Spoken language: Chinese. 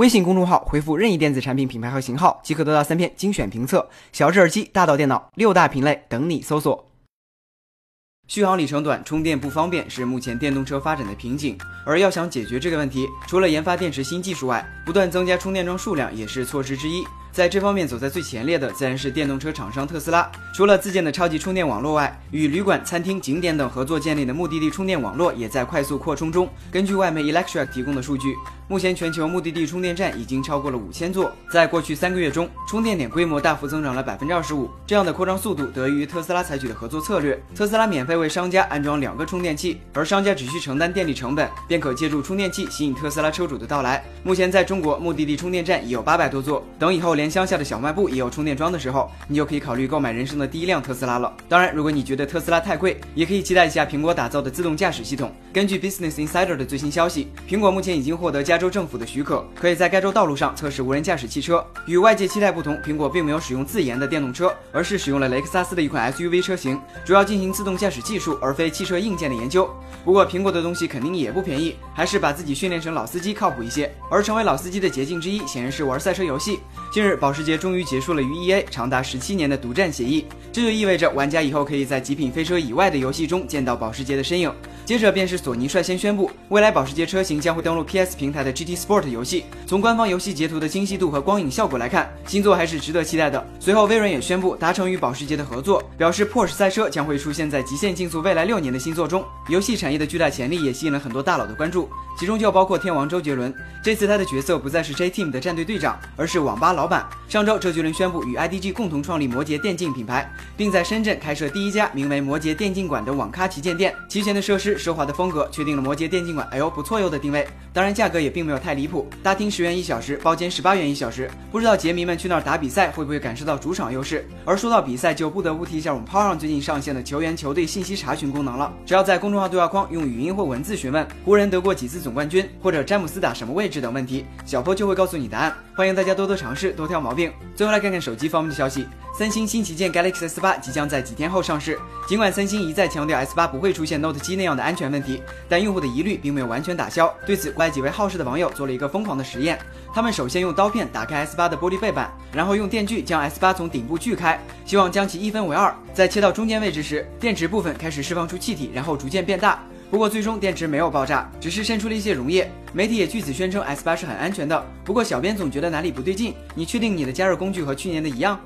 微信公众号回复任意电子产品品牌和型号，即可得到三篇精选评测。小智耳机，大到电脑，六大品类等你搜索。续航里程短，充电不方便是目前电动车发展的瓶颈。而要想解决这个问题，除了研发电池新技术外，不断增加充电桩数量也是措施之一。在这方面走在最前列的自然是电动车厂商特斯拉。除了自建的超级充电网络外，与旅馆、餐厅、景点等合作建立的目的地充电网络也在快速扩充中。根据外媒 Electric 提供的数据，目前全球目的地充电站已经超过了五千座。在过去三个月中，充电点规模大幅增长了百分之二十五。这样的扩张速度得益于特斯拉采取的合作策略。特斯拉免费为商家安装两个充电器，而商家只需承担电力成本，便可借助充电器吸引特斯拉车主的到来。目前在中国，目的地充电站已有八百多座。等以后连乡下的小卖部也有充电桩的时候，你就可以考虑购买人生的第一辆特斯拉了。当然，如果你觉得特斯拉太贵，也可以期待一下苹果打造的自动驾驶系统。根据 Business Insider 的最新消息，苹果目前已经获得加州政府的许可，可以在该州道路上测试无人驾驶汽车。与外界期待不同，苹果并没有使用自研的电动车，而是使用了雷克萨斯的一款 SUV 车型，主要进行自动驾驶技术，而非汽车硬件的研究。不过，苹果的东西肯定也不便宜，还是把自己训练成老司机靠谱一些。而成为老司机的捷径之一，显然是玩赛车游戏。近日，保时捷终于结束了与 EA 长达十七年的独占协议，这就意味着玩家以后可以在《极品飞车》以外的游戏中见到保时捷的身影。接着便是索尼率先宣布，未来保时捷车型将会登陆 PS 平台的 GT Sport 游戏。从官方游戏截图的精细度和光影效果来看，新作还是值得期待的。随后，微软也宣布达成与保时捷的合作，表示 Porsche 赛车将会出现在《极限竞速》未来六年的新作中。游戏产业的巨大潜力也吸引了很多大佬的关注，其中就包括天王周杰伦。这次他的角色不再是 J Team 的战队队长，而是网吧老板。上周，周杰伦宣布与 IDG 共同创立摩羯电竞品牌，并在深圳开设第一家名为摩羯电竞馆的网咖旗舰店。齐全的设施、奢华的风格，确定了摩羯电竞馆哎呦不错哟的定位。当然，价格也并没有太离谱，大厅十元一小时，包间十八元一小时。不知道杰迷们去那儿打比赛会不会感受到主场优势？而说到比赛，就不得不提一下我们 Power 上最近上线的球员球队信息查询功能了。只要在公众号对话框用语音或文字询问湖人得过几次总冠军，或者詹姆斯打什么位置等问题，小波就会告诉你答案。欢迎大家多多尝试，多挑毛病。最后来看看手机方面的消息，三星新旗舰 Galaxy S8 即将在几天后上市。尽管三星一再强调 S8 不会出现 Note 7那样的安全问题，但用户的疑虑并没有完全打消。对此，国外几位好事的网友做了一个疯狂的实验，他们首先用刀片打开 S8 的玻璃背板，然后用电锯将 S8 从顶部锯开，希望将其一分为二。在切到中间位置时，电池部分开始释放出气体，然后逐渐变大。不过最终电池没有爆炸，只是渗出了一些溶液。媒体也据此宣称 S 八是很安全的。不过小编总觉得哪里不对劲，你确定你的加热工具和去年的一样？